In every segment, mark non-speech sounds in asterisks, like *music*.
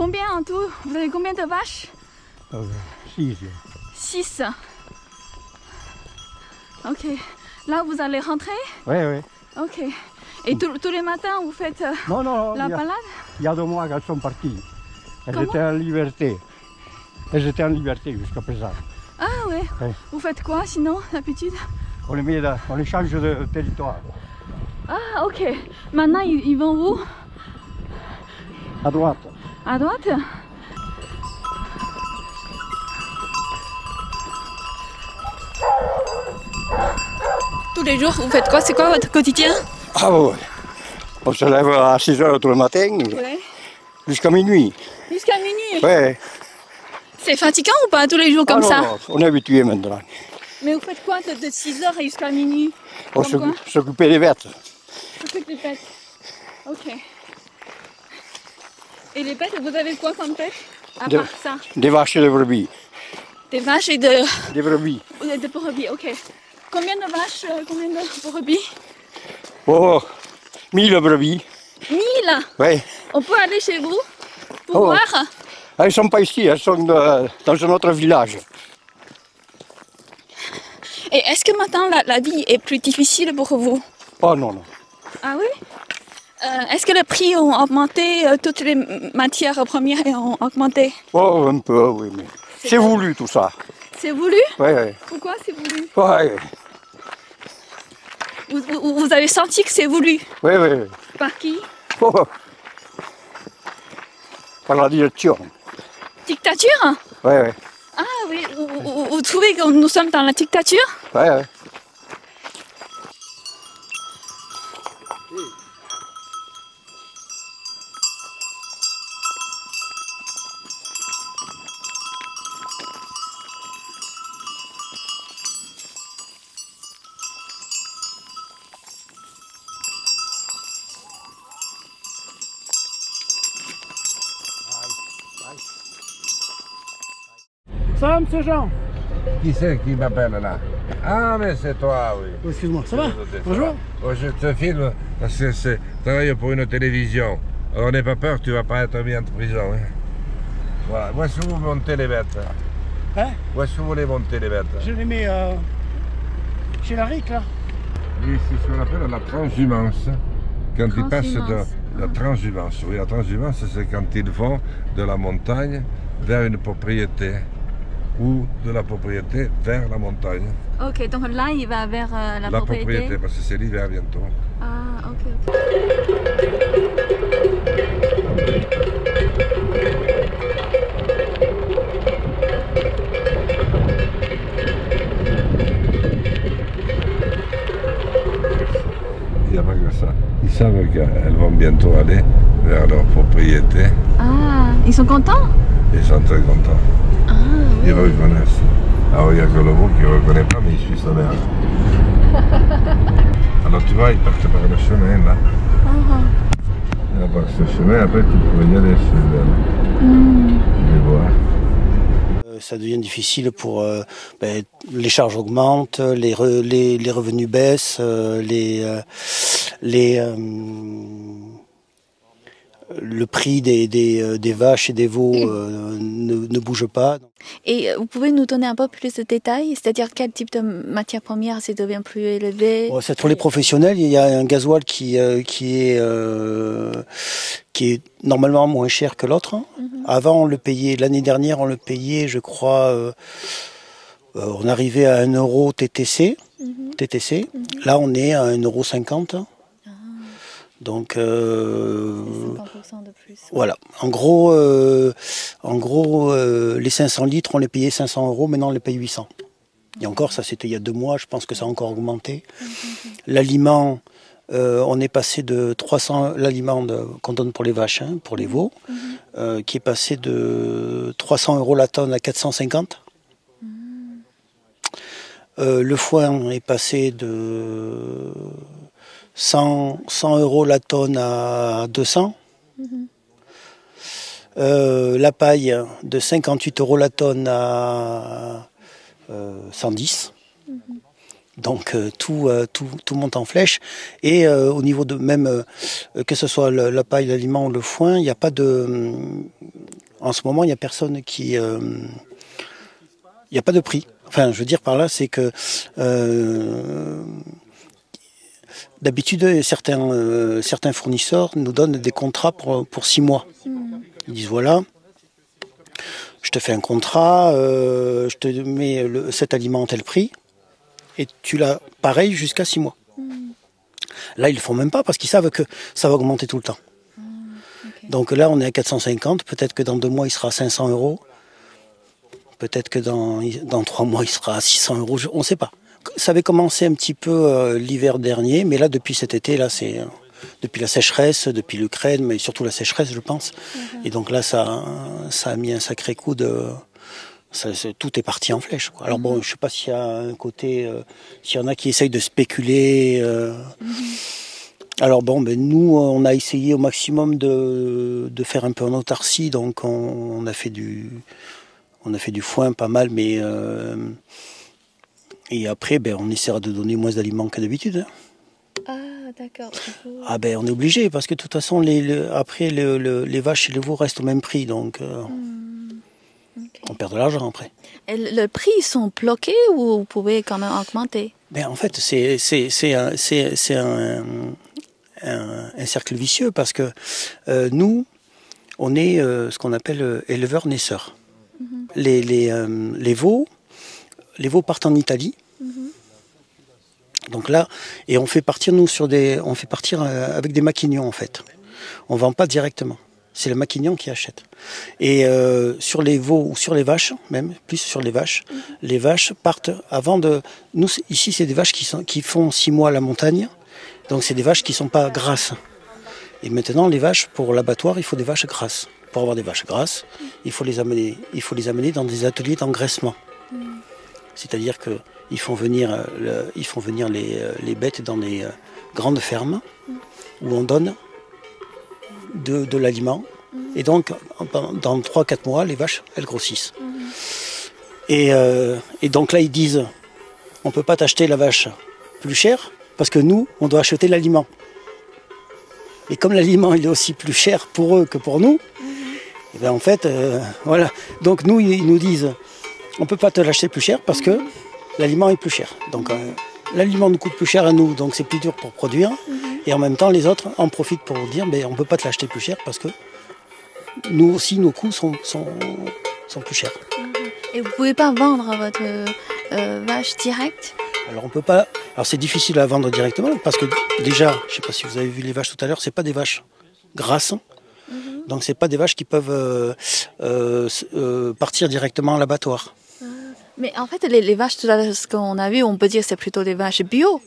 Combien en tout? Vous avez combien de vaches? Euh, six. 6. Ok. Là, vous allez rentrer? Oui, oui. Ok. Et tous- tous les matins, vous faites euh, Non, non, la balade? il y a deux mois qu'elles sont parties. Elles Comment? étaient en liberté. Elles étaient en liberté jusqu'à présent. Ah ouais. Ouais. Vous faites quoi sinon, d'habitude? On les, met dans- on les change de territoire. Ah ok. Maintenant, ils, ils vont où? À droite. À droite Tous les jours, vous faites quoi? C'est quoi votre quotidien? Ah ouais. On se lève à 6 heures tout le matin Ouais. jusqu'à minuit. Jusqu'à minuit? Ouais. C'est fatigant ou pas tous les jours comme Ah non, ça? non, on est habitué maintenant. Mais vous faites quoi de, 6h jusqu'à minuit? On s'occupe s'occuper des bêtes. S'occupe des bêtes. Ok. Et les bêtes, vous avez quoi comme bêtes À De- part ça? Des vaches et des brebis. Des vaches et de, Des brebis. de brebis, ok. Combien de vaches, euh, combien de brebis? Oh, 1000 brebis. 1000 Ouais. On peut aller chez vous pour Oh. voir? Elles ne sont pas ici, elles sont de- dans un autre village. Et est-ce que maintenant la, la vie est plus difficile pour vous? Oh non, non. Ah oui? Euh, Est-ce que les prix ont augmenté euh, Toutes les matières premières ont augmenté Oh, un peu, oui, mais c'est voulu tout ça. C'est voulu? Ouais, ouais. Pourquoi c'est voulu? Ouais, vous, vous- vous avez senti que c'est voulu? Ouais, ouais. Par qui? Oh. Par la direction. Dictature? Ouais, ouais. Ah oui, vous, vous- trouvez que nous sommes dans la dictature? Ouais, ouais. Qui c'est qui m'appelle là? Ah, mais c'est toi, oui. Oh, Excuse-moi, ça va? Bonjour. Oh, je te filme parce que c'est travaille pour une télévision. Alors n'aie pas peur, tu vas pas être mis en prison. hein. Voilà. Où est-ce que vous montez les bêtes Hein? Où est-ce que vous voulez monter les bêtes? Je les mets euh, chez la RIC, là. Oui, c'est ce qu'on appelle la transhumance. Quand ils passent de la transhumance, oui, la transhumance, c'est quand ils vont de la montagne vers une propriété ou de la propriété vers la montagne. Ok, donc là, il va vers euh, la, La propriété, parce que c'est l'hiver bientôt. Ah, ok, ok. Il n'y a pas que ça. Ils savent qu'elles vont bientôt aller vers leur propriété. Ah, ils sont contents? Ils sont très contents. Ah, Ils reconnaissent. Alors il n'y a que le mot qui ne reconnaît pas, mais il suit sa mère. *laughs* Alors tu vois, ils partent par le chemin là. Et par ce chemin, après tu peux y aller sur le- les voies. Euh, Ça devient difficile pour euh, ben, les charges augmentent, les, re- les, les revenus baissent, euh, les, euh, les, euh, le prix des, des, euh, des vaches et des veaux euh, ne, ne bouge pas. Et euh, vous pouvez nous donner un peu plus de détails C'est-à-dire quel type de matière première ça devient plus élevé Bon, c'est pour les professionnels, il y a un gasoil qui, euh, qui, est, euh, qui est normalement moins cher que l'autre. hein. Avant, on le payait, l'année dernière, on le payait, je crois, on arrivait à 1 euro TTC. TTC. Là, on est à 1,50 euro. Donc, euh, 50% de plus. voilà. En gros, euh, en gros euh, les 500 litres, on les payait 500 euros, maintenant on les paye 800. Et encore, ça c'était il y a deux mois, je pense que ça a encore augmenté. L'aliment, euh, on est passé de 300, l'aliment qu'on donne pour les vaches, hein, pour les veaux, qui est passé de 300 euros la tonne à 450. Euh, le foin est passé de 100, 100 euros la tonne à 200. Euh, la paille de 58 euros la tonne à euh, 110. Donc euh, tout, euh, tout, tout monte en flèche. Et euh, au niveau de même, euh, que ce soit la paille, l'aliment ou le foin, il n'y a pas de... en ce moment, il n'y a personne qui. euh, Il n'y a pas de prix. Enfin, je veux dire par là, c'est que. D'habitude, certains, euh, certains fournisseurs nous donnent des contrats pour, pour six mois. Ils disent voilà, je te fais un contrat, euh, je te mets le- cet aliment à tel prix, et tu l'as pareil jusqu'à six mois. Là, ils le font même pas parce qu'ils savent que ça va augmenter tout le temps. Donc là, on est à 450. Peut-être que dans deux mois, il sera à 500 euros. Peut-être que dans, dans trois mois, il sera à 600 euros. On ne sait pas. Ça avait commencé un petit peu euh, l'hiver dernier, mais là, depuis cet été, là, c'est euh, depuis la sécheresse, depuis l'Ukraine, mais surtout la sécheresse, je pense. Et donc là, ça, ça a mis un sacré coup de. ça- tout est parti en flèche. quoi. Alors bon, je sais pas s'il y a un côté, euh, s'il y en a qui essayent de spéculer. euh, alors bon, ben nous, on a essayé au maximum de, de faire un peu en autarcie, donc on, on a fait du, on a fait du foin pas mal, mais euh, et après, ben on essaiera de donner moins d'aliments que d'habitude. hein. Ah, d'accord. Ah ben on est obligé parce que de toute façon, les, le- après le- le- les vaches et les veaux restent au même prix, donc euh, on perd de l'argent après. Et le prix, ils sont bloqués ou vous pouvez quand même augmenter? Ben, en fait, c'est un, c'est c'est un, un, un cercle vicieux parce que euh, nous, on est euh, ce qu'on appelle. Les les euh, les veaux, les veaux partent en Italie. Donc là, et on fait partir nous sur des, on fait partir euh, avec des maquignons en fait. On vend pas directement. C'est le maquignon qui achète. Et euh, sur les veaux ou sur les vaches, même plus sur les vaches, les vaches partent avant de. Nous ici, c'est des vaches qui qui font six mois à la montagne, donc c'est des vaches qui sont pas grasses. Et maintenant, les vaches pour l'abattoir, il faut des vaches grasses. Pour avoir des vaches grasses, il faut les amener, il faut les amener dans des ateliers d'engraissement. C'est-à-dire que ils font venir, euh, ils font venir les, euh, les bêtes dans des euh, grandes fermes où on donne de, l'aliment. Et donc, dans 3-4 mois, les vaches, elles grossissent. Et, donc là, ils disent, on ne peut pas t'acheter la vache plus chère parce que nous, on doit acheter l'aliment. Et comme l'aliment, il est aussi plus cher pour eux que pour nous, eh ben, en fait, voilà. Donc nous, ils nous disent, on ne peut pas te l'acheter plus cher parce que l'aliment est plus cher. Donc euh, l'aliment nous coûte plus cher à nous, donc c'est plus dur pour produire. Et en même temps, les autres en profitent pour dire, ben, on ne peut pas te l'acheter plus cher parce que nous aussi, nos coûts sont, sont, sont plus chers. Et vous pouvez pas vendre votre euh, vache directe Alors on peut pas. Alors c'est difficile à vendre directement parce que déjà, je sais pas si vous avez vu les vaches tout à l'heure, c'est pas des vaches grasses. Donc c'est pas des vaches qui peuvent euh, partir directement à l'abattoir. Mais en fait, les, les vaches, tout à l'heure, ce qu'on a vu, on peut dire que c'est plutôt des vaches bio.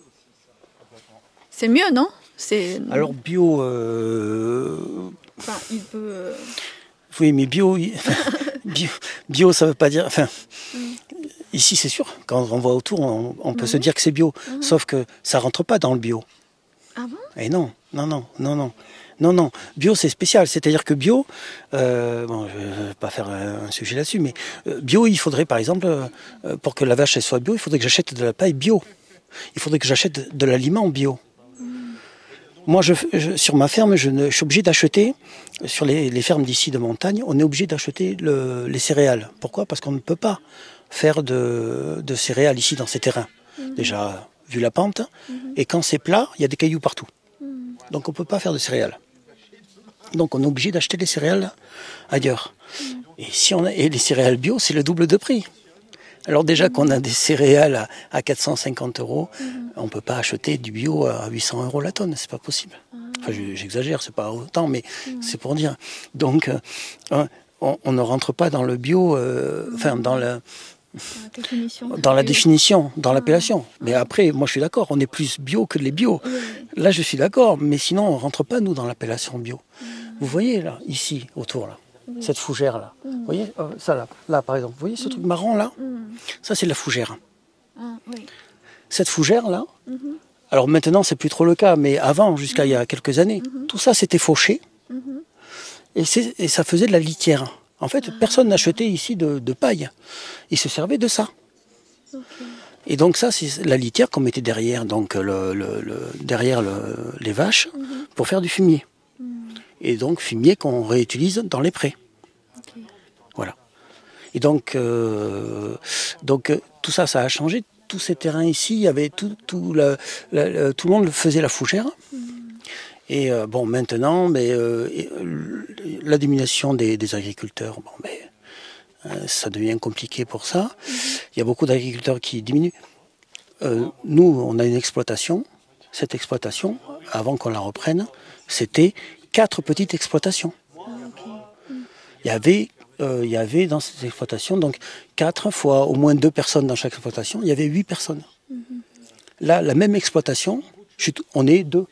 C'est mieux, non? C'est. Alors bio, euh, Enfin, il peut. euh, oui, mais bio, il- *laughs* bio, bio, ça veut pas dire. Enfin, ici c'est sûr, quand on voit autour, on, on peut se dire que c'est bio, sauf que ça rentre pas dans le bio. Ah bon? Et non, non, non, non, non. Non, non, bio c'est spécial, c'est-à-dire que bio, euh, bon, je ne vais pas faire un sujet là-dessus, mais euh, bio, il faudrait par exemple, euh, pour que la vache elle soit bio, il faudrait que j'achète de la paille bio. Il faudrait que j'achète de l'aliment bio. Moi, je, je- sur ma ferme, je, ne- je suis obligé d'acheter, sur les, les fermes d'ici de montagne, on est obligé d'acheter le- les céréales. Pourquoi? Parce qu'on ne peut pas faire de, de céréales ici dans ces terrains. Déjà, vu la pente, et quand c'est plat, il y a des cailloux partout. Donc on ne peut pas faire de céréales. Donc on est obligé d'acheter les céréales ailleurs. Et, si on a, et les céréales bio, c'est le double de prix. Alors déjà qu'on a des céréales à, à 450 euros, on ne peut pas acheter du bio à 800 euros la tonne, c'est pas possible. Enfin, je- j'exagère, c'est pas autant, mais c'est pour dire. Donc, euh, on, on ne rentre pas dans le bio, euh, enfin dans le, la définition. dans la définition, dans l'appellation. Mais après, moi je suis d'accord, on est plus bio que les bio. Là je suis d'accord, mais sinon on rentre pas nous dans l'appellation bio. Vous voyez là, ici, autour là, cette fougère là. Vous voyez, euh, ça là, là par exemple, vous voyez ce truc marron là Ça c'est la fougère. Ah, oui. Cette fougère là, alors maintenant c'est plus trop le cas, mais avant, jusqu'à il y a quelques années, tout ça c'était fauché. Et, c'est- et ça faisait de la litière. En fait, personne n'achetait ici de, de paille. Ils se servaient de ça. Et donc ça, c'est la litière qu'on mettait derrière, donc le, le- le- derrière le- les vaches, pour faire du fumier. Et donc fumier qu'on réutilise dans les prés. Et donc, euh, donc euh, tout ça, ça a changé. Tous ces terrains ici, il y avait tout, tout, la- la- la- tout le monde faisait la fougère. Et euh, bon, maintenant, mais, euh, la diminution des, des agriculteurs, bon, mais, ça devient compliqué pour ça. Il y a beaucoup d'agriculteurs qui diminuent. Nous, on a une exploitation. Cette exploitation, avant qu'on la reprenne, c'était quatre petites exploitations. Il y avait, euh, dans cette exploitation donc quatre fois au moins deux personnes dans chaque exploitation. Il y avait huit personnes. Là, la même exploitation, on est deux.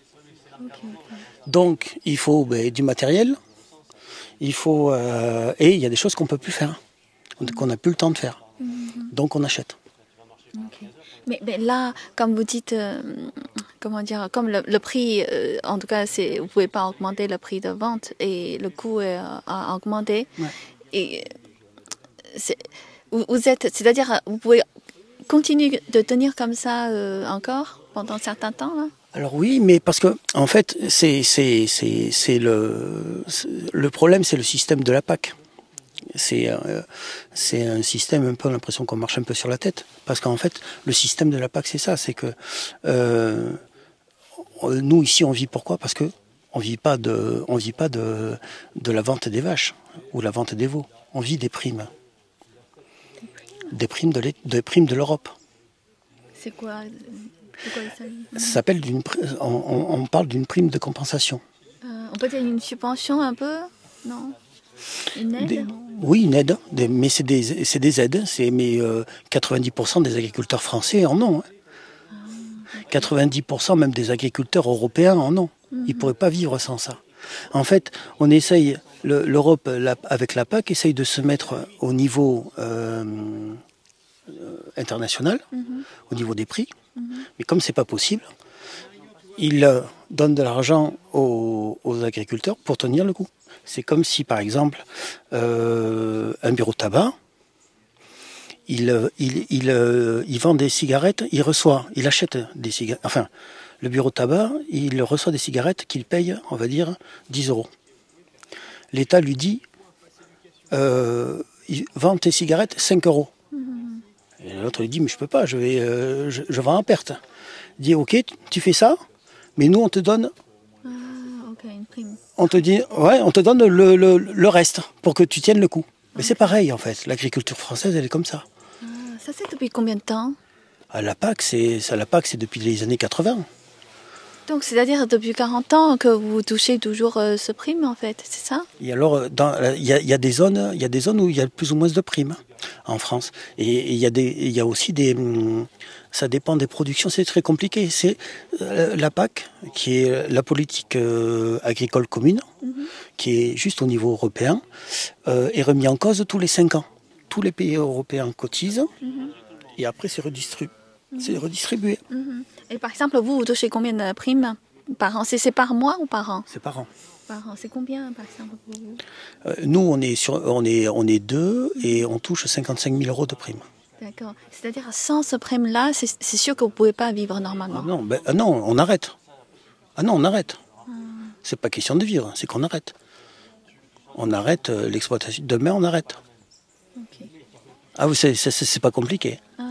Donc, il faut ben, du matériel, il faut euh, et il y a des choses qu'on peut plus faire, qu'on n'a plus le temps de faire. Donc, on achète. Mais, mais là, comme vous dites, euh, comment dire, comme le, le prix, euh, en tout cas, c'est, vous pouvez pas augmenter le prix de vente et le coût est, euh, a augmenté. Ouais. Et c'est, vous, vous êtes, c'est-à-dire, vous pouvez continuer de tenir comme ça euh, encore pendant un certain temps là? Alors oui, mais parce que en fait, c'est c'est c'est c'est le le problème, c'est le système de la PAC. C'est euh, c'est un système un peu on a l'impression qu'on marche un peu sur la tête parce qu'en fait, le système de la PAC, c'est ça, c'est que euh, nous ici on vit pourquoi? Parce que on vit pas de on vit pas de de la vente des vaches ou la vente des veaux. On vit des primes, des primes de des primes de l'Europe. C'est quoi, Ça s'appelle d'une on parle d'une prime de compensation. Euh, On peut dire une subvention un peu? Non? Une aide Des- oui, une aide, des- mais c'est des, aides. C'est, mais euh, 90% des agriculteurs français en ont. hein. 90% même des agriculteurs européens en ont. Ils ne pourraient pas vivre sans ça. En fait, on essaye, le- l'Europe avec la PAC essaye de se mettre au niveau euh, euh, international, au niveau des prix. Mais comme c'est pas possible, ils euh, donnent de l'argent aux, aux agriculteurs pour tenir le coup. C'est comme si, par exemple, euh, un bureau de tabac, il, euh, il, il, euh, il vend des cigarettes, il reçoit, il achète des cigarettes. Enfin, le bureau de tabac, il reçoit des cigarettes qu'il paye, on va dire, 10 euros. L'État lui dit, euh, il vend tes cigarettes 5 euros. Et l'autre lui dit, mais je peux pas, je, vais, euh, je, je vends en perte. Il dit, ok, tu fais ça, mais nous on te donne Ah, ok, une prime. On te dit, ouais, on te donne le, le- le reste pour que tu tiennes le coup. Mais c'est pareil en fait. L'agriculture française, elle est comme ça. Ah, ça c'est depuis combien de temps? À la PAC, c'est ça, la PAC, c'est depuis les années 80. Donc c'est-à-dire depuis 40 ans que vous touchez toujours euh, ce prime en fait, c'est ça? Et alors, euh, dans- il y, a, il y a des zones, il y a des zones où il y a plus ou moins de primes en France. Et, il y a des, il y a aussi des, hum, ça dépend des productions. C'est très compliqué. C'est euh, la PAC, qui est la politique euh, agricole commune, qui est juste au niveau européen, euh, est remis en cause tous les cinq ans. Tous les pays européens cotisent, et après c'est redistribué. C'est redistribué. Et par exemple, vous, vous touchez combien de primes par an? C'est par mois ou par an? C'est par an. Par an, c'est combien par exemple pour vous? Euh, nous, on est, sur, on, est, on est deux et on touche 55 000 euros de primes. D'accord. C'est-à-dire sans ce prime-là, c'est sûr que vous ne pouvez pas vivre normalement. Ah non, ben, ah non, on arrête. Ah non, on arrête. C'est pas question de vivre, c'est qu'on arrête. On arrête euh, l'exploitation. Demain, on arrête. Ah oui, c'est pas compliqué, Ah,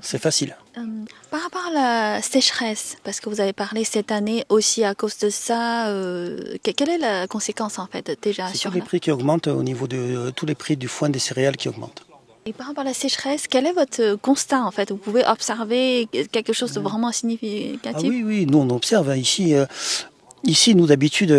c'est facile. Euh, par rapport à la sécheresse, parce que vous avez parlé cette année aussi à cause de ça, euh, que- quelle est la conséquence en fait déjà sur tous les la... prix qui augmentent au niveau de euh, tous les prix du foin des céréales qui augmentent. Et par rapport à la sécheresse, quel est votre constat en fait? Vous pouvez observer quelque chose de vraiment significatif? Ah oui, oui, nous on observe hein, ici. euh, ici, nous d'habitude, il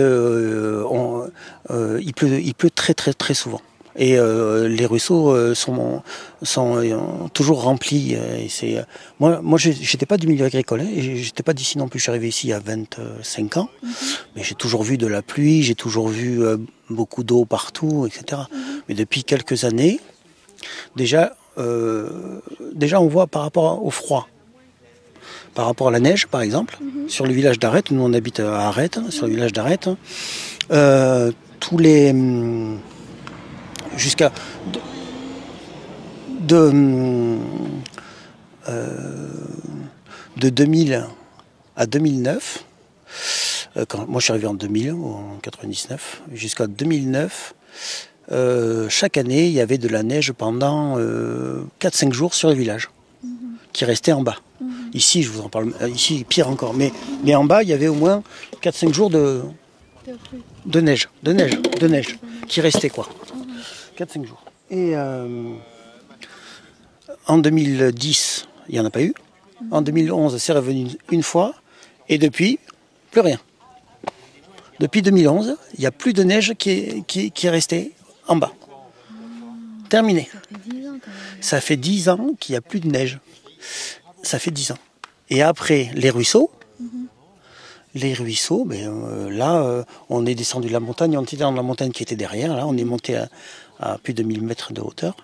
pleut, il pleut très très très souvent. Et euh, les ruisseaux euh, sont, sont euh, toujours remplis. et c'est, moi, moi, j'étais pas du milieu agricole. Hein, j'étais pas d'ici non plus. Je suis arrivé ici il y a 25 ans. Mais j'ai toujours vu de la pluie, j'ai toujours vu beaucoup d'eau partout, etc. Mais depuis quelques années, déjà, euh, déjà, on voit par rapport au froid par rapport à la neige, par exemple, sur le village d'Arrête, nous on habite à Arrête, hein, sur le village d'Arrête, hein, euh, tous les. hum, jusqu'à. de. de, hum, euh, de 2000 à 2009, euh, quand, moi je suis arrivé en 2000 ou en 99, jusqu'à 2009, euh, chaque année, il y avait de la neige pendant euh, 4-5 jours sur le village, qui restait en bas. Ici, je vous en parle, ici, pire encore. Mais, mais en bas, il y avait au moins 4-5 jours de, de neige, de neige, de neige, qui restait quoi. 4-5 jours. Et euh, en 2010, il n'y en a pas eu. En 2011, c'est revenu une- fois. Et depuis, plus rien. Depuis 2011, il n'y a plus de neige qui est, qui est restée en bas. Terminé. Ça fait 10 ans qu'il n'y a plus de neige. Ça fait 10 ans. Et après, les ruisseaux. Les ruisseaux, ben, euh, là, euh, on est descendu de la montagne, on était dans la montagne qui était derrière, là, on est monté à, à plus de 1000 mètres de hauteur.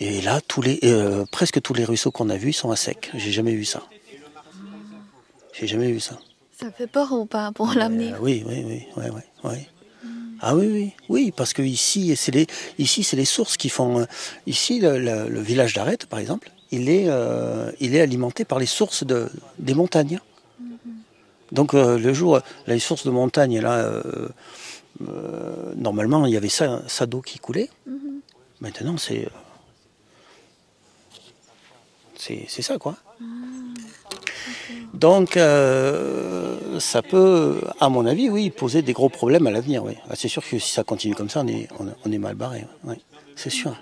Et là, tous les, euh, presque tous les ruisseaux qu'on a vus sont à sec. J'ai jamais vu ça. J'ai jamais vu ça. Ça fait peur ou pas pour l'avenir? Euh, oui, oui, oui, oui, oui, oui. Ah oui, oui, oui, parce que ici, c'est les, ici, c'est les sources qui font. euh, Ici, le, le- le village d'Arête, par exemple, il est, il est alimenté par les sources de, des montagnes. Donc euh, le jour, les sources de montagne, là, euh, normalement, il y avait ça, ça d'eau qui coulait. Maintenant, c'est, euh, c'est, c'est ça, quoi. Donc, euh, ça peut, à mon avis, oui, poser des gros problèmes à l'avenir. Oui. Ah, c'est sûr que si ça continue comme ça, on est, on, on est mal barré. Oui, c'est sûr.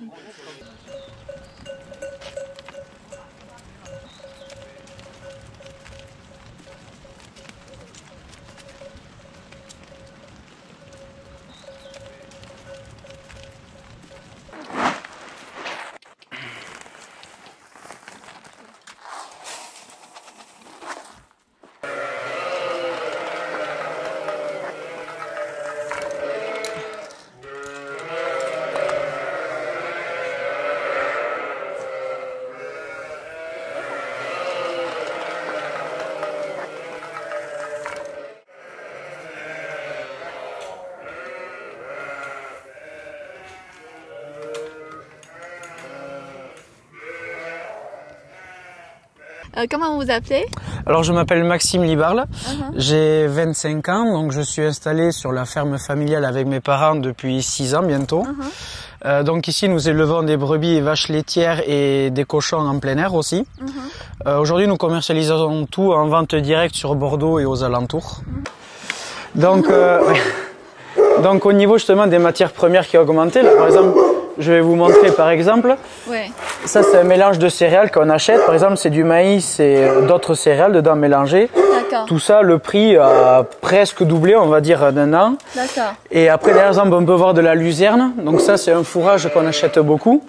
Euh, Comment vous vous appelez? Alors je m'appelle Maxime Libarle, Uh-huh. j'ai 25 ans, donc je suis installé sur la ferme familiale avec mes parents depuis 6 ans bientôt. Uh-huh. Euh, donc ici nous élevons des brebis et vaches laitières et des cochons en plein air aussi. Uh-huh. Euh, Aujourd'hui nous commercialisons tout en vente directe sur Bordeaux et aux alentours. Donc, *laughs* donc au niveau justement des matières premières qui ont augmenté, là par exemple je vais vous montrer par exemple. Ça, c'est un mélange de céréales qu'on achète. Par exemple, c'est du maïs et euh, d'autres céréales dedans mélangées. Tout ça, le prix a presque doublé, on va dire, d'un an. D'accord. Et après, par exemple, on peut voir de la luzerne. Donc ça, c'est un fourrage qu'on achète beaucoup,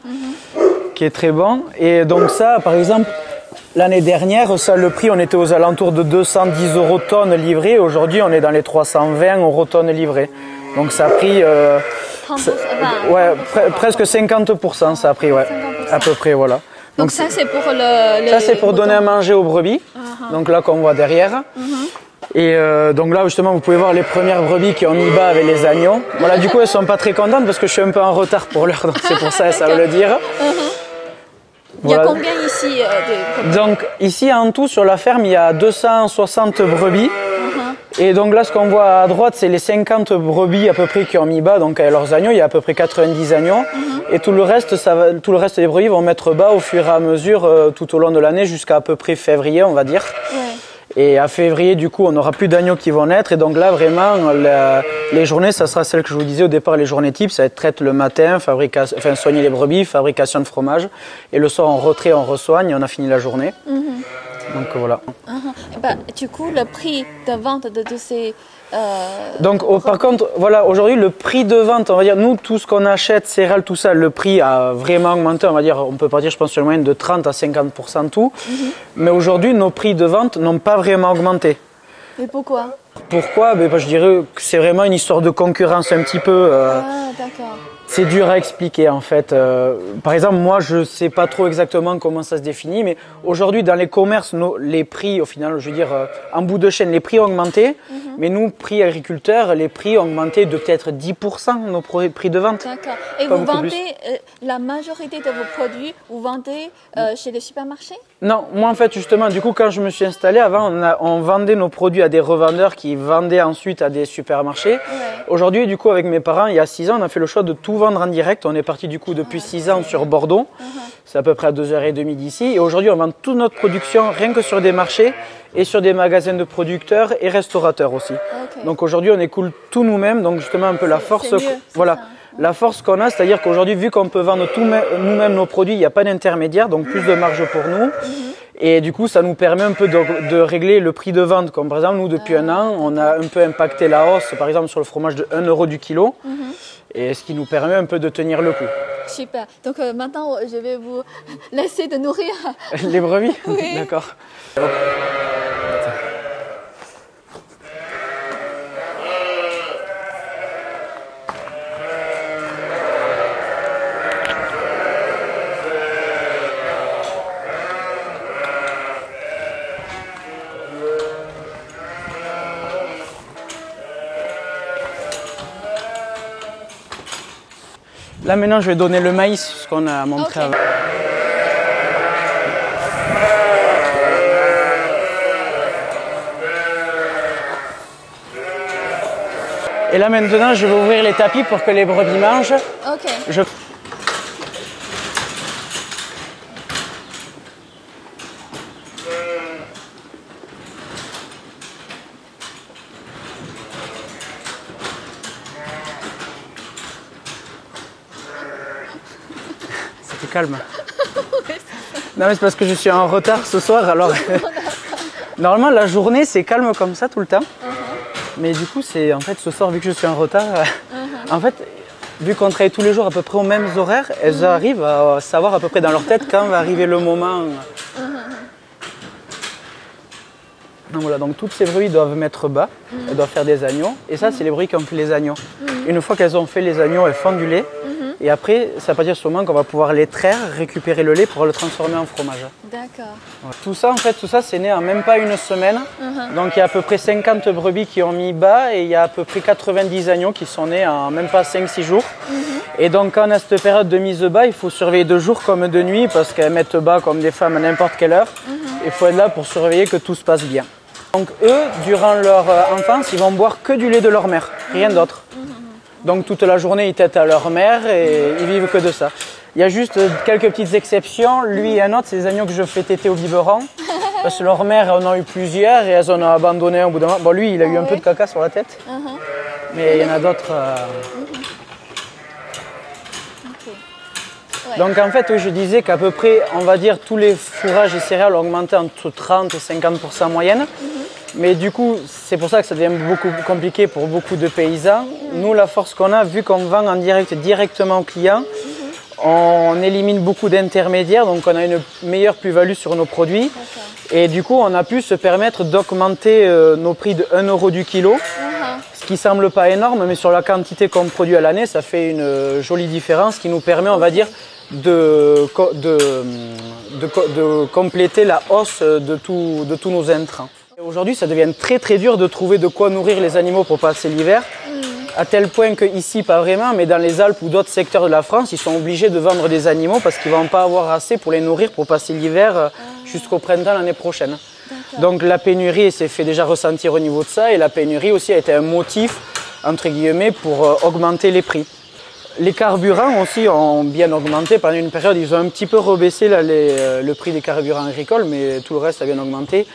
qui est très bon. Et donc ça, par exemple, l'année dernière, ça, le prix, on était aux alentours de 210 euros tonne livrée. Aujourd'hui, on est dans les 320 euros tonne livrée. Donc ça a pris... euh, 30%, ça- ouais, pre- presque 50%, ça a pris, ouais. 50%. À peu près, voilà. Donc ça, c'est pour le... Ça, c'est pour donner à manger aux brebis. Donc là, qu'on voit derrière. Et euh, donc là, justement, vous pouvez voir les premières brebis qui ont mis bas avec les agneaux. Voilà, du coup, elles sont pas très contentes parce que je suis un peu en retard pour l'heure, donc c'est pour ça, ça veut le dire. Il y a Voilà. combien ici euh, de... Donc ici, en tout, sur la ferme, il y a 260 brebis. Et donc là, ce qu'on voit à droite, c'est les 50 brebis à peu près qui ont mis bas, donc avec leurs agneaux. Il y a à peu près 90 agneaux. Et tout le reste, ça va, tout le reste des brebis vont mettre bas au fur et à mesure euh, tout au long de l'année jusqu'à à peu près février, on va dire. Ouais. Et à février, du coup, on n'aura plus d'agneaux qui vont naître. Et donc là, vraiment, la- les journées, ça sera celle que je vous disais au départ, les journées types. Ça va être traite le matin, fabrication, enfin, soigner les brebis, fabrication de fromage. Et le soir, on retrait, on resoigne et on a fini la journée. Donc voilà. Bah, du coup, le prix de vente de, de ces... euh, Donc oh, par contre, voilà, aujourd'hui le prix de vente, on va dire, nous tout ce qu'on achète, céréales, tout ça, le prix a vraiment augmenté, on va dire, on peut partir je pense sur une moyenne de 30 à 50% tout. Mais aujourd'hui, nos prix de vente n'ont pas vraiment augmenté. Mais pourquoi? Pourquoi? Ben, Je dirais que c'est vraiment une histoire de concurrence un petit peu. euh, Ah, d'accord. C'est dur à expliquer en fait. Euh, par exemple, moi je ne sais pas trop exactement comment ça se définit, mais aujourd'hui dans les commerces, nos- les prix, au final, je veux dire, euh, en bout de chaîne, les prix ont augmenté, mais nous, prix agriculteurs, les prix ont augmenté de peut-être 10% nos prix de vente. D'accord. Et Pas vous vendez euh, la majorité de vos produits, vous vendez chez les supermarchés? Non, moi en fait justement, du coup quand je me suis installé, avant on, a- on vendait nos produits à des revendeurs qui vendaient ensuite à des supermarchés. Aujourd'hui, du coup, avec mes parents, il y a 6 ans, on a fait le choix de tout vendre en direct. On est parti du coup depuis 6 ans sur Bordeaux. C'est à peu près à 2h30 d'ici. Et aujourd'hui, on vend toute notre production rien que sur des marchés et sur des magasins de producteurs et restaurateurs aussi. Donc aujourd'hui, on écoule tout nous-mêmes. Donc justement, un peu la force. mieux, voilà. ça. La force qu'on a, c'est-à-dire qu'aujourd'hui, vu qu'on peut vendre nous-mêmes nos produits, il n'y a pas d'intermédiaire, donc plus de marge pour nous. Et du coup, ça nous permet un peu de, de régler le prix de vente. Comme par exemple, nous, depuis un an, on a un peu impacté la hausse, par exemple, sur le fromage de 1 euro du kilo. Et ce qui nous permet un peu de tenir le coup. Super. Donc euh, maintenant, je vais vous *laughs* laisser de nourrir. Les brebis *laughs* Oui. D'accord. Là maintenant je vais donner le maïs, ce qu'on a montré avant. Et là maintenant je vais ouvrir les tapis pour que les brebis mangent. Ok. Je... Calme. Non mais c'est parce que je suis en retard ce soir alors. *laughs* Normalement la journée c'est calme comme ça tout le temps. Mais du coup c'est en fait ce soir vu que je suis en retard, *laughs* en fait vu qu'on travaille tous les jours à peu près aux mêmes horaires, elles arrivent à savoir à peu près dans leur tête quand va arriver le moment. Donc voilà, donc toutes ces brebis doivent mettre bas, elles doivent faire des agneaux. Et ça, c'est les brebis qui ont fait les agneaux. Une fois qu'elles ont fait les agneaux, elles font du lait. Et après, ça veut pas dire sûrement qu'on va pouvoir les traire, récupérer le lait pour le transformer en fromage. D'accord. Tout ça, en fait, tout ça, c'est né en même pas une semaine. Donc il y a à peu près 50 brebis qui ont mis bas et il y a à peu près 90 agneaux qui sont nés en même pas 5-6 jours. Et donc quand on a cette période de mise bas, il faut surveiller de jour comme de nuit parce qu'elles mettent bas comme des femmes à n'importe quelle heure. Il faut être là pour surveiller que tout se passe bien. Donc eux, durant leur euh, enfance, ils vont boire que du lait de leur mère, rien d'autre. Donc toute la journée, ils têtent à leur mère et ils vivent que de ça. Il y a juste euh, quelques petites exceptions. Lui et un autre, c'est des agneaux que je fais téter au biberon. *laughs* Parce que leur mère en a eu plusieurs et elles en ont abandonné au bout d'un moment. Bon, lui, il a eu un peu de caca sur la tête. Mais il y en a d'autres. euh, Ouais. Donc en fait, oui, je disais qu'à peu près, on va dire, tous les fourrages et céréales ont augmenté entre 30 et 50 en moyenne. Mais du coup, c'est pour ça que ça devient beaucoup plus compliqué pour beaucoup de paysans. Nous, la force qu'on a, vu qu'on vend en direct directement aux clients, on élimine beaucoup d'intermédiaires, donc on a une meilleure plus-value sur nos produits. Et du coup, on a pu se permettre d'augmenter euh, nos prix de 1 euro du kilo, ce qui semble pas énorme, mais sur la quantité qu'on produit à l'année, ça fait une euh, jolie différence qui nous permet, on va dire, de, de compléter la hausse de, tout- de tous nos intrants. Aujourd'hui, ça devient très très dur de trouver de quoi nourrir les animaux pour passer l'hiver, à tel point que ici, pas vraiment, mais dans les Alpes ou d'autres secteurs de la France, ils sont obligés de vendre des animaux parce qu'ils vont pas avoir assez pour les nourrir pour passer l'hiver euh, jusqu'au printemps l'année prochaine. Donc la pénurie s'est fait déjà ressentir au niveau de ça et la pénurie aussi a été un motif, entre guillemets, pour euh, augmenter les prix. Les carburants aussi ont bien augmenté. Pendant une période, ils ont un petit peu rebaissé euh, le prix des carburants agricoles, mais tout le reste a bien augmenté.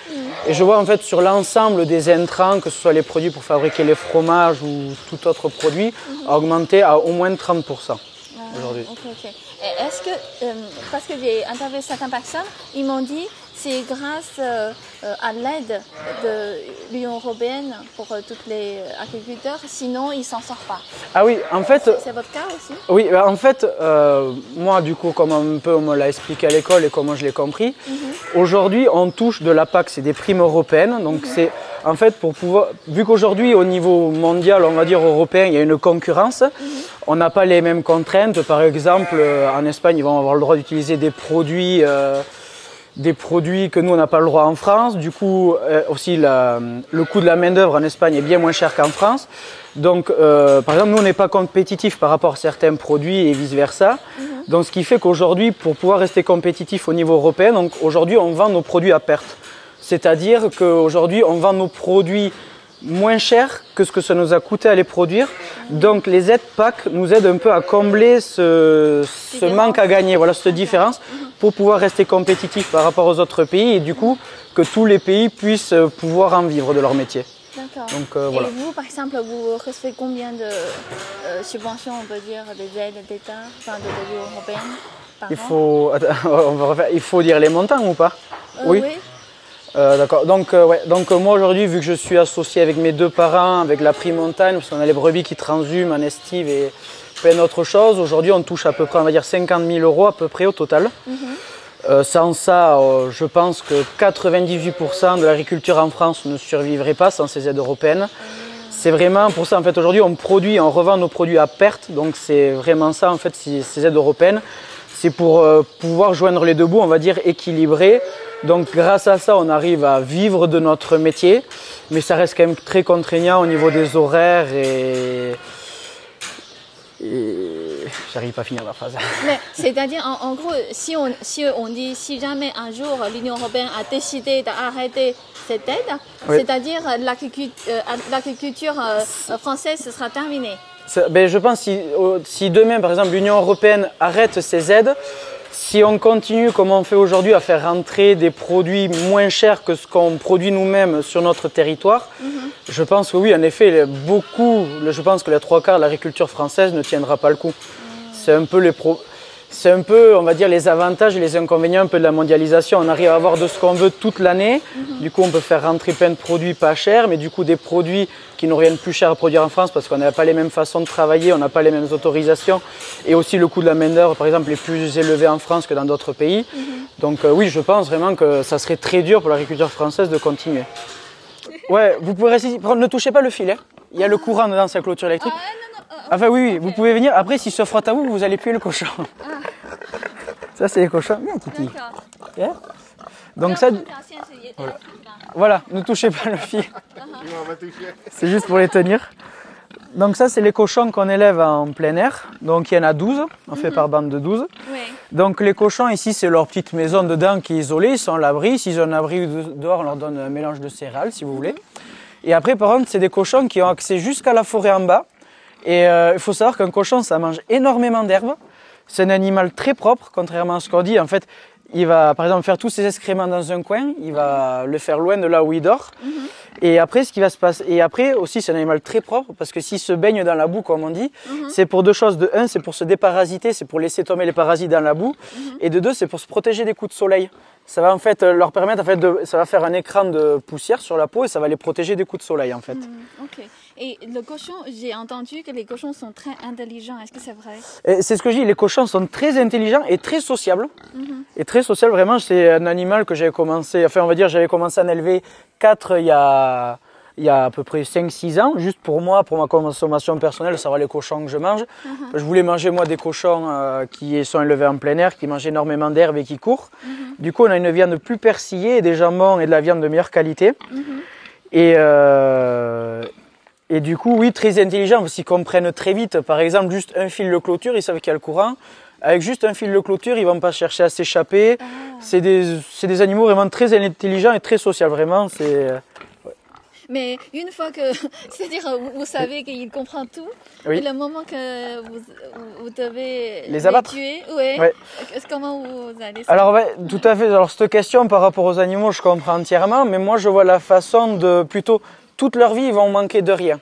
Et je vois en fait sur l'ensemble des intrants, que ce soit les produits pour fabriquer les fromages ou tout autre produit, a augmenté à au moins 30% aujourd'hui. Ok, ok. Et Est-ce que, euh, parce que j'ai interviewé certaines personnes, ils m'ont dit c'est grâce euh, euh, à l'aide de l'Union européenne pour euh, tous les agriculteurs, sinon ils s'en sortent pas. Ah oui, en fait, C'est votre cas aussi? Oui, bah, en fait, moi, du coup, comme un peu on me l'a expliqué à l'école et comment je l'ai compris, aujourd'hui, on touche de la PAC, c'est des primes européennes. Donc, c'est en fait pour pouvoir. Vu qu'aujourd'hui, au niveau mondial, on va dire européen, il y a une concurrence, on n'a pas les mêmes contraintes. Par exemple, euh, en Espagne, ils vont avoir le droit d'utiliser des produits. euh, des produits que nous on n'a pas le droit en France. Du coup, euh, aussi la- le coût de la main d'œuvre en Espagne est bien moins cher qu'en France. Donc, euh, par exemple, nous on n'est pas compétitif par rapport à certains produits et vice versa. Donc, ce qui fait qu'aujourd'hui, pour pouvoir rester compétitif au niveau européen, donc aujourd'hui on vend nos produits à perte. C'est-à-dire qu'aujourd'hui on vend nos produits moins cher que ce que ça nous a coûté à les produire. Donc les aides PAC nous aident un peu à combler ce, manque à gagner, voilà cette différence, pour pouvoir rester compétitif par rapport aux autres pays et du coup que tous les pays puissent pouvoir en vivre de leur métier. D'accord. Donc, euh, voilà. Et vous, par exemple, vous recevez combien de euh, subventions, on peut dire, des aides d'État, enfin de l'Union européenne par Il an? faut, *laughs* on va refaire. il faut dire les montants ou pas? Euh, oui. Euh, D'accord. Donc, euh, ouais. Donc euh, moi aujourd'hui, vu que je suis associé avec mes deux parents, avec la prix montagne, parce qu'on a les brebis qui transhument en estive et plein d'autres choses, aujourd'hui on touche à peu près, on va dire 50 000 euros à peu près au total. Euh, sans ça, je pense que 98% de l'agriculture en France ne survivrait pas sans ces aides européennes. C'est vraiment pour ça en fait aujourd'hui on produit, on revend nos produits à perte, donc c'est vraiment ça en fait ces aides européennes. C'est pour euh, pouvoir joindre les deux bouts, on va dire équilibrer. Donc grâce à ça, on arrive à vivre de notre métier, mais ça reste quand même très contraignant au niveau des horaires et, et... j'arrive pas à finir la phrase. Mais c'est-à-dire, en, en gros, si on, si on dit, si jamais un jour l'Union européenne a décidé d'arrêter cette aide, Oui. c'est-à-dire euh, euh, l'agriculture euh, française sera terminée. Ben, je pense si, si demain, par exemple, l'Union européenne arrête ces aides, si on continue comme on fait aujourd'hui à faire rentrer des produits moins chers que ce qu'on produit nous-mêmes sur notre territoire, je pense que oui, en effet, beaucoup, je pense que les trois quarts de l'agriculture française ne tiendra pas le coup. C'est un peu les pro- c'est un peu, on va dire, les avantages et les inconvénients un peu de la mondialisation. On arrive à avoir de ce qu'on veut toute l'année. Du coup, on peut faire rentrer plein de produits pas chers, mais du coup, des produits qui nous reviennent plus cher à produire en France parce qu'on n'a pas les mêmes façons de travailler, on n'a pas les mêmes autorisations. Et aussi, le coût de la main-d'œuvre, par exemple, est plus élevé en France que dans d'autres pays. Donc, euh, oui, je pense vraiment que ça serait très dur pour l'agriculture française de continuer. *laughs* Ouais, vous pouvez rester ne touchez pas le fil. hein. Il y a le courant dans sa clôture électrique. Enfin, oui, oui, vous pouvez venir. Après, s'il se frotte à vous, vous allez puer le cochon. Ça, c'est les cochons. Viens, Titi. Donc, ça, voilà, ne touchez pas le fil. C'est juste pour les tenir. Donc, ça, c'est les cochons qu'on élève en plein air. Donc, il y en a 12. On fait par bande de 12. Oui. Donc les cochons ici c'est leur petite maison dedans qui est isolée, ils sont à l'abri. S'ils ont un abri de- dehors, on leur donne un mélange de céréales si vous voulez. Et après par contre c'est des cochons qui ont accès jusqu'à la forêt en bas. Et euh, il faut savoir qu'un cochon ça mange énormément d'herbe. C'est un animal très propre, contrairement à ce qu'on dit. En fait, il va par exemple faire tous ses excréments dans un coin, il va le faire loin de là où il dort. Et après, ce qui va se passer, et après aussi, c'est un animal très propre parce que s'il se baigne dans la boue, comme on dit, c'est pour deux choses. De un, c'est pour se déparasiter, c'est pour laisser tomber les parasites dans la boue. Et de deux, c'est pour se protéger des coups de soleil. Ça va en fait euh, leur permettre, en fait, de, ça va faire un écran de poussière sur la peau et ça va les protéger des coups de soleil, en fait. Ok. Et le cochon, j'ai entendu que les cochons sont très intelligents. Est-ce que c'est vrai? C'est ce que je dis, les cochons sont très intelligents et très sociables. Et très sociables, vraiment, c'est un animal que j'avais commencé, enfin, on va dire, j'avais commencé à en élever 4 il y a, il y a à peu près 5-6 ans, juste pour moi, pour ma consommation personnelle, savoir les cochons que je mange. Je voulais manger, moi, des cochons euh, qui sont élevés en plein air, qui mangent énormément d'herbe et qui courent. Du coup, on a une viande plus persillée, des jambons et de la viande de meilleure qualité. Et, euh, et du coup, oui, très intelligent, parce qu'ils comprennent très vite. Par exemple, juste un fil de clôture, ils savent qu'il y a le courant. Avec juste un fil de clôture, ils vont pas chercher à s'échapper. C'est des, des animaux vraiment très intelligents et très sociaux, vraiment. C'est, Mais une fois que, *laughs* c'est-à-dire, vous, vous savez qu'il comprend tout, Oui. et le moment que vous, vous devez Les abattre tuer, ouais. Ouais. comment vous allez Alors ouais, tout à fait. Alors cette question par rapport aux animaux, je comprends entièrement, mais moi je vois la façon de plutôt toute leur vie, ils vont manquer de rien.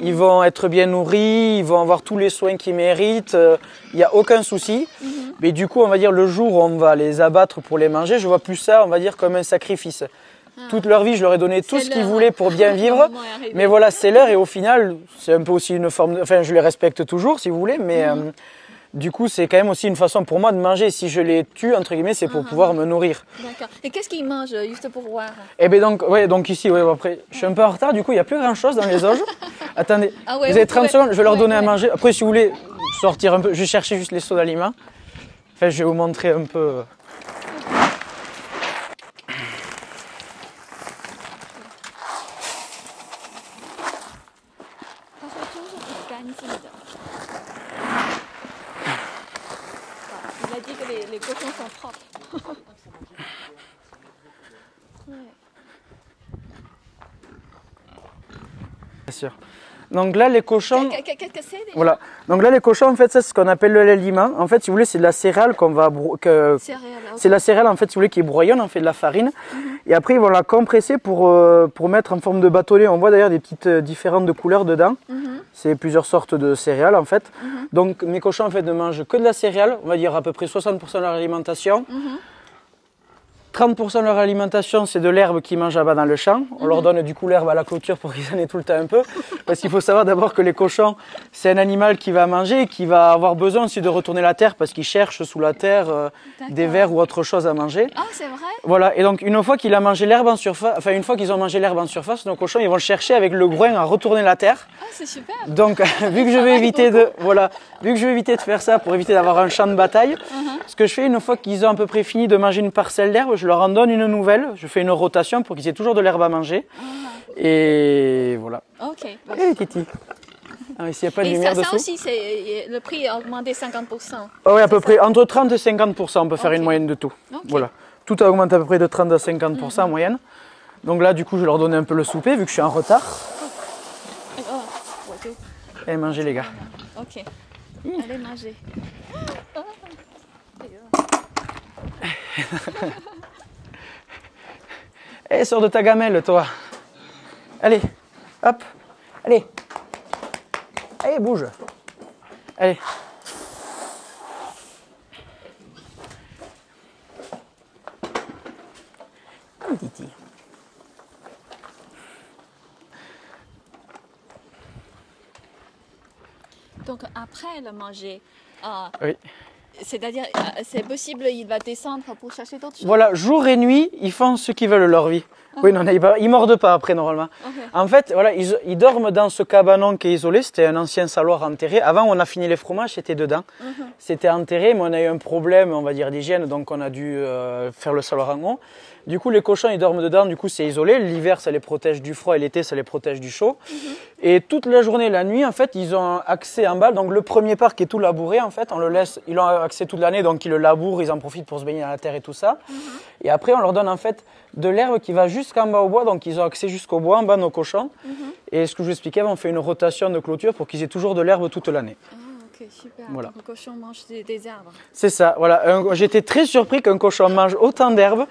Ils vont être bien nourris, ils vont avoir tous les soins qu'ils méritent, euh, il n'y a aucun souci. Mais du coup, on va dire le jour où on va les abattre pour les manger, je vois plus ça, on va dire comme un sacrifice. Toute leur vie, je leur ai donné tout ce qu'ils voulaient pour bien *laughs* vivre. Mais voilà, c'est l'heure et au final, c'est un peu aussi une forme. De... Enfin, je les respecte toujours, si vous voulez, mais euh, du coup, c'est quand même aussi une façon pour moi de manger. Si je les tue, entre guillemets, c'est pour pouvoir me nourrir. D'accord. Et qu'est-ce qu'ils mangent, juste pour voir Et bien donc, ouais, donc ici, ouais, après, je suis un peu en retard, du coup, il n'y a plus grand chose dans les auges. *laughs* Attendez, Ah ouais, vous avez vous 30 pouvez- secondes, je vais leur donner à manger. Après, si vous voulez sortir un peu, je vais chercher juste les seaux d'aliments. Enfin, je vais vous montrer un peu. Il a dit que les, les cochons sont propres. Ouais. sûr. Donc là, les cochons. Voilà. Donc là, les cochons, en fait, c'est ce qu'on appelle le l'aliment. En fait, si vous voulez, c'est de la céréale qu'on va. brou- Que... C'est la céréale, en fait, si vous voulez, qui est brouillonne, on fait de la farine. Et après, ils vont la compresser pour, euh, pour mettre en forme de bâtonnet. On voit d'ailleurs des petites euh, différentes de couleurs dedans. C'est plusieurs sortes de céréales, en fait. Donc, mes cochons, en fait, ne mangent que de la céréale. On va dire à peu près 60% de leur alimentation. 30% de leur alimentation, c'est de l'herbe qu'ils mangent là-bas dans le champ. On leur donne du coup l'herbe à la clôture pour qu'ils *laughs* en aient tout le temps un peu. Parce qu'il faut savoir d'abord que les cochons, c'est un animal qui va manger et qui va avoir besoin aussi de retourner la terre parce qu'il cherche sous la terre euh, des vers ou autre chose à manger. Ah, c'est vrai Voilà, et donc une fois qu'il a mangé l'herbe en surface, enfin une fois qu'ils ont mangé l'herbe en surface, nos cochons, ils vont chercher avec le groin à retourner la terre. C'est super. Donc, *laughs* vu que je vais éviter de, voilà, vu que je vais éviter de faire ça pour éviter d'avoir un champ de bataille, ce que je fais une fois qu'ils ont à peu près fini de manger une parcelle d'herbe, je leur en donne une nouvelle. Je fais une rotation pour qu'ils aient toujours de l'herbe à manger. Et voilà. Ok. Et Titi. Ah, il n'y a pas de Et lumière ça, ça aussi, le prix a augmenté 50%. Ah ouais, à peu près entre 30 et 50% on peut faire une moyenne de tout. Voilà. Tout a augmenté à peu près de 30 à 50% en moyenne. Donc là, du coup, je leur donne un peu le souper vu que je suis en retard. Et manger les gars. Ok. Allez manger. *laughs* Eh, sors de ta gamelle, toi. Allez, hop, allez. Allez, bouge. Allez. Hum, Titi. Donc après le manger, euh, Oui. c'est-à-dire, euh, c'est possible, il va descendre pour chercher d'autres choses. Voilà, jour et nuit, ils font ce qu'ils veulent leur vie. Oui, non, ils, ils mordent pas après normalement. En fait, voilà, ils, ils dorment dans ce cabanon qui est isolé. C'était un ancien saloir enterré. Avant, on a fini les fromages, c'était dedans. C'était enterré, mais on a eu un problème, on va dire, d'hygiène, donc on a dû euh, faire le saloir en haut. Du coup, les cochons, ils dorment dedans, du coup, c'est isolé. L'hiver, ça les protège du froid et l'été, ça les protège du chaud. Et toute la journée et la nuit, en fait, ils ont accès en bas. Donc, le premier parc est tout labouré, en fait. On le laisse, ils ont accès toute l'année, donc ils le labourent, ils en profitent pour se baigner dans la terre et tout ça. Et après, on leur donne, en fait, de l'herbe qui va jusqu'en bas au bois. Donc, ils ont accès jusqu'au bois, en bas, nos cochons. Et ce que je vous expliquais, on fait une rotation de clôture pour qu'ils aient toujours de l'herbe toute l'année. Ok, super. Voilà. Donc, le cochon mange des, des arbres. C'est ça, voilà. J'étais très surpris qu'un cochon mange autant d'herbe.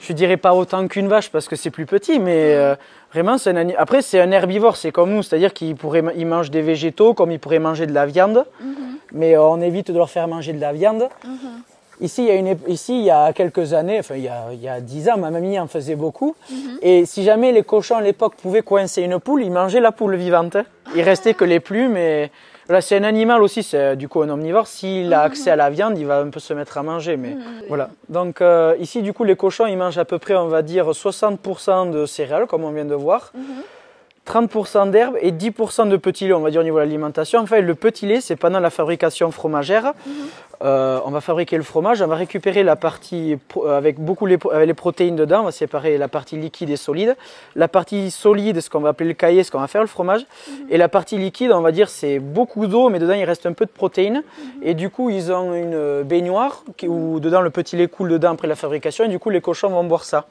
Je dirais pas autant qu'une vache parce que c'est plus petit, mais euh, vraiment, c'est un Après, c'est un herbivore, c'est comme nous, c'est-à-dire qu'il pourrait, il mange des végétaux comme il pourrait manger de la viande, mais euh, on évite de leur faire manger de la viande. Ici, il y a une, ici, il y a quelques années, enfin, il y a, il y a 10 ans, ma mamie en faisait beaucoup. Et si jamais les cochons à l'époque pouvaient coincer une poule, ils mangeaient la poule vivante. Il restait que les plumes. Et c'est un animal aussi, c'est du coup un omnivore. S'il a accès à la viande, il va un peu se mettre à manger. Mais voilà. Donc euh, ici, du coup, les cochons, ils mangent à peu près, on va dire, 60% de céréales, comme on vient de voir. 30% d'herbe et 10% de petit lait, on va dire au niveau de l'alimentation. Enfin, le petit lait, c'est pendant la fabrication fromagère. Euh, on va fabriquer le fromage, on va récupérer la partie euh, avec beaucoup les, pro- avec les protéines dedans, on va séparer la partie liquide et solide. La partie solide, ce qu'on va appeler le caillé, ce qu'on va faire le fromage. Et la partie liquide, on va dire, c'est beaucoup d'eau, mais dedans il reste un peu de protéines. Et du coup, ils ont une baignoire qui- où dedans le petit lait coule dedans après la fabrication. Et du coup, les cochons vont boire ça.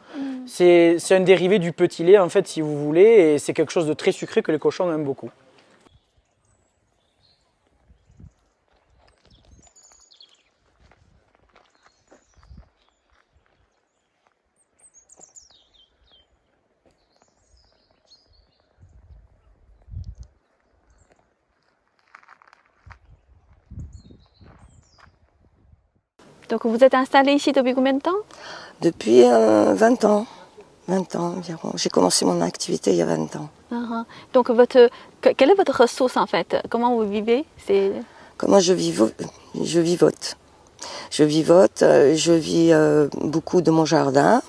C'est c'est un dérivé du petit lait, en fait, si vous voulez, et c'est quelque chose de très sucré que les cochons aiment beaucoup. Donc vous êtes installé ici depuis combien de temps Depuis euh, 20 ans. 20 ans environ. J'ai commencé mon activité il y a 20 ans. Uh-huh. Donc votre, que- quelle est votre ressource en fait? Comment vous vivez? Comment je vivo Je vivote. Je vivote, euh, je vis euh, beaucoup de mon jardin.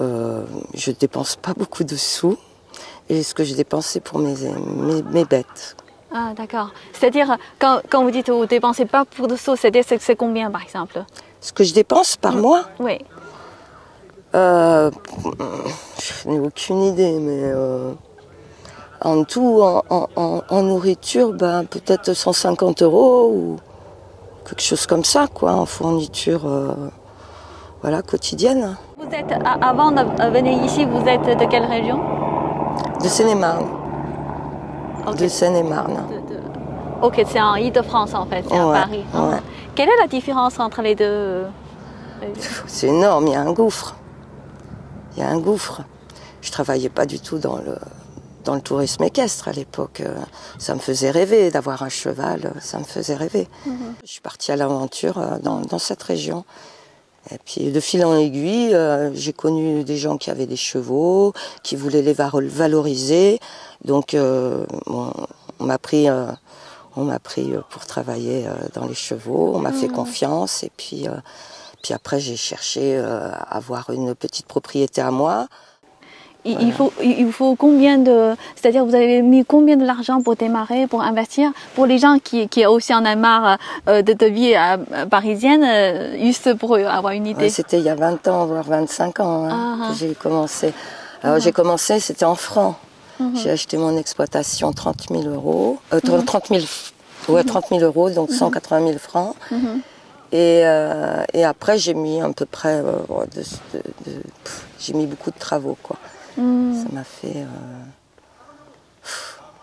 Euh, je dépense pas beaucoup de sous. Et ce que je dépense, c'est pour mes, mes, mes bêtes. Ah d'accord. C'est-à-dire quand, quand vous dites vous ne dépensez pas pour de sauce, c'est-à-dire c'est c'est combien par exemple? Ce que je dépense par mois, Oui. euh, je n'ai aucune idée, mais euh, en tout, en, en- nourriture, ben, peut-être 150 euros ou quelque chose comme ça, quoi, en fourniture euh, voilà, quotidienne. Vous êtes avant de venir ici, vous êtes de quelle région? De Seine-et-Marne. De Seine-et-Marne. Ok, c'est en Ile-de-France en fait, c'est à Ouais, Paris. Ah. ouais. Quelle est la différence entre les deux? C'est énorme, il y a un gouffre. Il y a un gouffre. Je travaillais pas du tout dans le, dans le tourisme équestre à l'époque. Ça me faisait rêver d'avoir un cheval, ça me faisait rêver. Je suis partie à l'aventure euh, dans, dans cette région. Et puis de fil en aiguille, euh, j'ai connu des gens qui avaient des chevaux, qui voulaient les valoriser. Donc euh, bon, on m'a pris, euh, on m'a pris euh, pour travailler euh, dans les chevaux. On m'a fait confiance et puis, euh, puis après j'ai cherché euh, à avoir une petite propriété à moi. Il, il faut, il faut combien de. C'est-à-dire, vous avez mis combien de l'argent pour démarrer, pour investir? Pour les gens qui, qui aussi en ont marre euh, de, de vie euh, parisienne, euh, juste pour avoir une idée. Ouais, c'était il y a 20 ans, voire 25 ans hein, Ah, ah. que j'ai commencé. Alors j'ai commencé, c'était en francs. J'ai acheté mon exploitation 30 000 euros, euh, 30 000, ouais, 30 000 euros, donc 180 000 francs. Et, euh, et après, j'ai mis à peu près, euh, de- de- de- j'ai mis beaucoup de travaux, quoi. Hmm. Ça m'a fait, euh,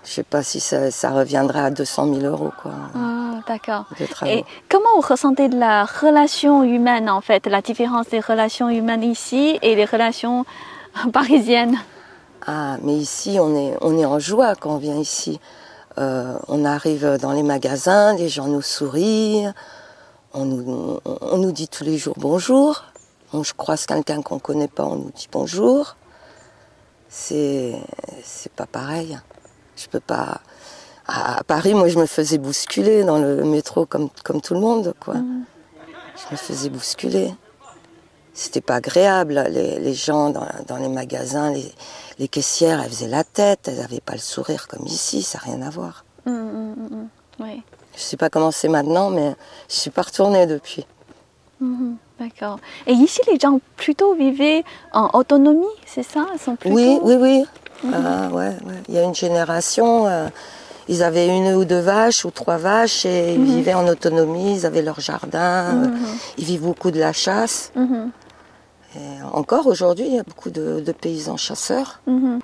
je sais pas si ça, ça reviendrait à 200 000 euros, quoi, Ah, d'accord. Et comment vous ressentez de la relation humaine, en fait, la différence des relations humaines ici et les relations *laughs* parisiennes? Ah, mais ici, on est, on est en joie quand on vient ici. Euh, on arrive dans les magasins, les gens nous sourient, on nous, on, on nous dit tous les jours bonjour. On, je croise quelqu'un qu'on ne connaît pas, on nous dit bonjour. C'est, c'est pas pareil. Je peux pas. À, Paris, moi, je me faisais bousculer dans le métro comme, comme tout le monde, quoi. Je me faisais bousculer. C'était pas agréable. Les, les gens dans, dans les magasins, les, les caissières, elles faisaient la tête, elles n'avaient pas le sourire comme ici, ça n'a rien à voir. Hum, hum, hum, hum. Oui, Je sais pas comment c'est maintenant, mais je suis pas retournée depuis. Mhm, d'accord. Et ici, les gens plutôt vivaient en autonomie, c'est ça Ils sont plutôt... Oui, oui, oui. Ah, ouais, ouais. Il y a une génération, euh, ils avaient une ou deux vaches ou trois vaches et ils vivaient en autonomie, ils avaient leur jardin, euh, ils vivent beaucoup de la chasse. Mhm, Et encore aujourd'hui, il y a beaucoup de, de paysans chasseurs. mhm.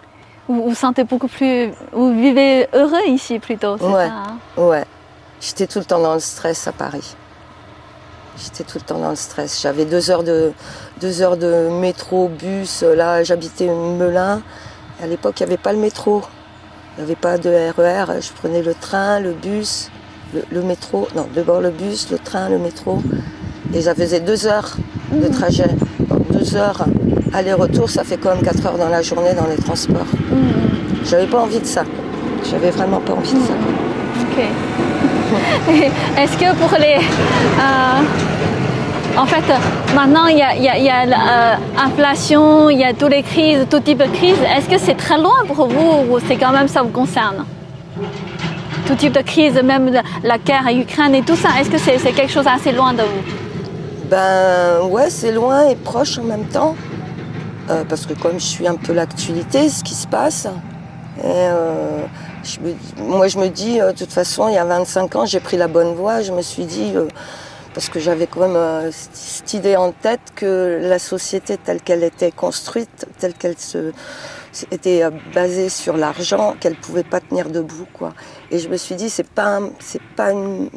Vous vous sentez beaucoup plus... Vous vivez heureux ici plutôt, c'est Ouais. ça hein? Ouais. J'étais tout le temps dans le stress à Paris. J'étais tout le temps dans le stress. J'avais deux heures de, deux heures de métro, bus. Là, j'habitais Melun. À l'époque, il n'y avait pas le métro. Il n'y avait pas de RER. Je prenais le train, le bus, le, le métro. Non, d'abord le bus, le train, le métro. Et ça faisait deux heures de trajet. Bon, deux heures aller-retour, ça fait quand même quatre heures dans la journée dans les transports. J'avais pas envie de ça. J'avais vraiment pas envie de ça. Ok. Est-ce que pour les... euh, en fait, maintenant, il y a, l'inflation, il y a toutes les crises, tout type de crise. Est-ce que c'est très loin pour vous ou c'est quand même ça vous concerne? Tout type de crise, même la guerre à Ukraine et tout ça, est-ce que c'est quelque chose assez loin de vous? Ben ouais, c'est loin et proche en même temps. Euh, parce que comme je suis un peu l'actualité, ce qui se passe. Et euh, moi je me dis, euh, de toute façon, il y a 25 ans, j'ai pris la bonne voie. Je me suis dit, euh, parce que j'avais quand même euh, cette- idée en tête que la société telle qu'elle était construite, telle qu'elle était basée sur l'argent, qu'elle pouvait pas tenir debout, quoi. Et je me suis dit, c'est pas, c'est pas une,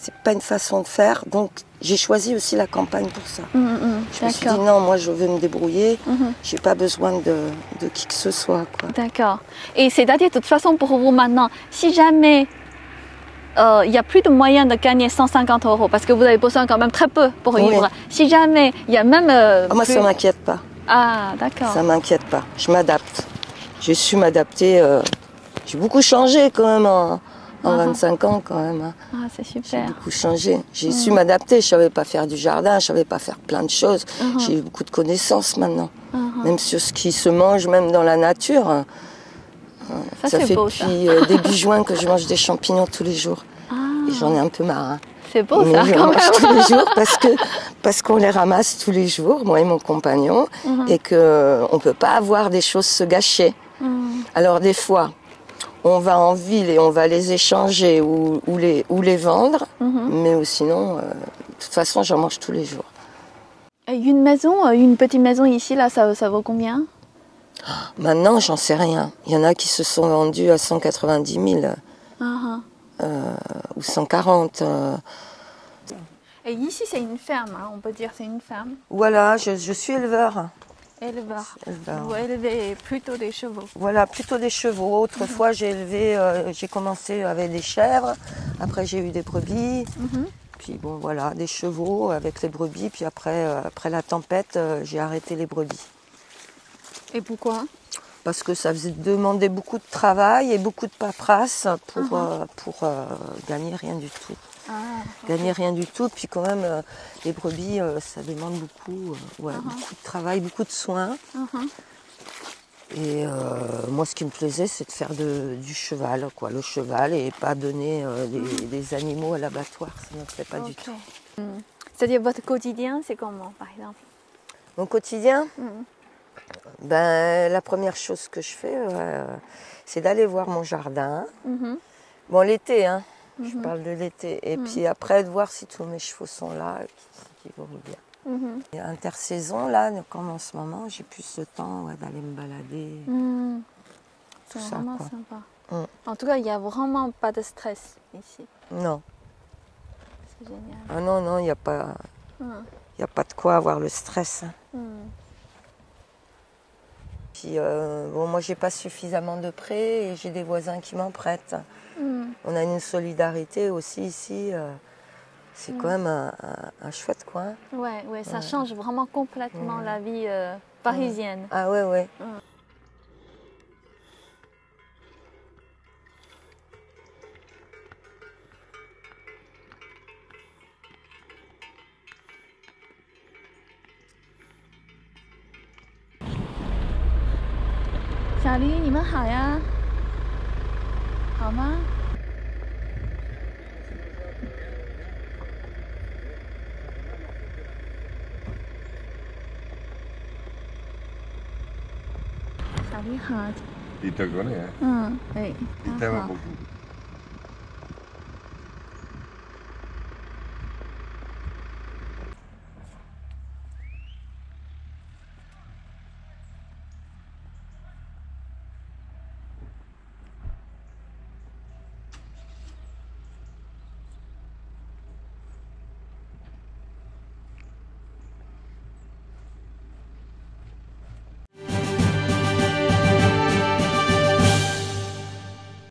c'est pas une façon de faire. Donc j'ai choisi aussi la campagne pour ça. Hum, Je me suis dit non, moi je veux me débrouiller. Mhm. J'ai pas besoin de, de qui que ce soit. D'accord. Et c'est-à-dire, de toute façon, pour vous maintenant, si jamais euh, il y a plus de moyens de gagner 150 euros, parce que vous avez besoin quand même très peu pour Oui. vivre, si jamais il y a même... euh, Ah, moi plus- ça m'inquiète pas. Ah, d'accord. Ça m'inquiète pas. Je m'adapte. J'ai su m'adapter. euh, J'ai beaucoup changé quand même en Ah. 25 ans quand même. hein. Ah, c'est J'ai super. beaucoup changé. J'ai su m'adapter. Je savais pas faire du jardin. Je savais pas faire plein de choses. J'ai eu beaucoup de connaissances maintenant. Mhm. Même sur ce qui se mange, même dans la nature. Ça, fait beau, ça. depuis euh, début juin que je mange des champignons tous les jours. Ah, Et j'en ai un peu marre. hein. c'est beau, Mais ça, je quand mange même. tous les *laughs* jours parce que parce qu'on les ramasse tous les jours, moi et mon compagnon, Mhm. et que on peut pas avoir des choses se gâcher. Mhm. Alors des fois, on va en ville et on va les échanger ou, ou les ou les vendre, Mhm. mais ou sinon, euh, de toute façon, j'en mange tous les jours. Et Une maison, euh, une petite maison ici, là, ça, ça vaut combien? Maintenant, j'en sais rien. Il y en a qui se sont vendus à 190 000 Ah, euh, ou 140. euh. Et ici, c'est une ferme, hein, on peut dire c'est une ferme. Voilà, je, je suis éleveur. Éleveur. Éleveur. Vous élevez plutôt des chevaux. Voilà, plutôt des chevaux. Autrefois, j'ai élevé, euh, j'ai commencé avec des chèvres. Après, j'ai eu des brebis. Mhm. Puis bon, voilà, des chevaux avec les brebis. Puis après, euh, après la tempête, euh, j'ai arrêté les brebis. Et pourquoi? Parce que ça faisait demander beaucoup de travail et beaucoup de paperasse pour, pour euh, gagner rien du tout. Ah, Gagner rien du tout. Puis quand même, euh, les brebis, euh, ça demande beaucoup, euh, ouais, beaucoup de travail, beaucoup de soins. mhm. Et moi, ce qui me plaisait, c'est de faire de- du cheval, quoi, le cheval, et pas donner euh, des, des animaux à l'abattoir. Ça ne me plaît pas du tout. Hmm. C'est-à-dire votre quotidien, c'est comment, par exemple? Mon quotidien, Mhm. ben, la première chose que je fais, euh, c'est d'aller voir mon jardin. Mhm. Bon, l'été, hein, je Mhm. parle de l'été. Et puis après, de voir si tous mes chevaux sont là, qui, vont bien. Mhm. Et intersaison, là, comme en ce moment, j'ai plus ce temps ouais, d'aller me balader. C'est ça, vraiment sympa. Mm. En tout cas, il n'y a vraiment pas de stress ici. Non, C'est génial. ah non, non, il n'y a pas... Hmm. Il n'y a pas de quoi avoir le stress. hein. Hmm. Puis euh, bon, moi j'ai pas suffisamment de prêts et j'ai des voisins qui m'en prêtent. On a une solidarité aussi ici. euh, c'est quand même un, un- un chouette coin. Ouais, ouais, ça Ouais. change vraiment complètement la vie euh, parisienne. Ah ouais, ouais. hard. You took on it, yeah? Uh, wait. You tell me,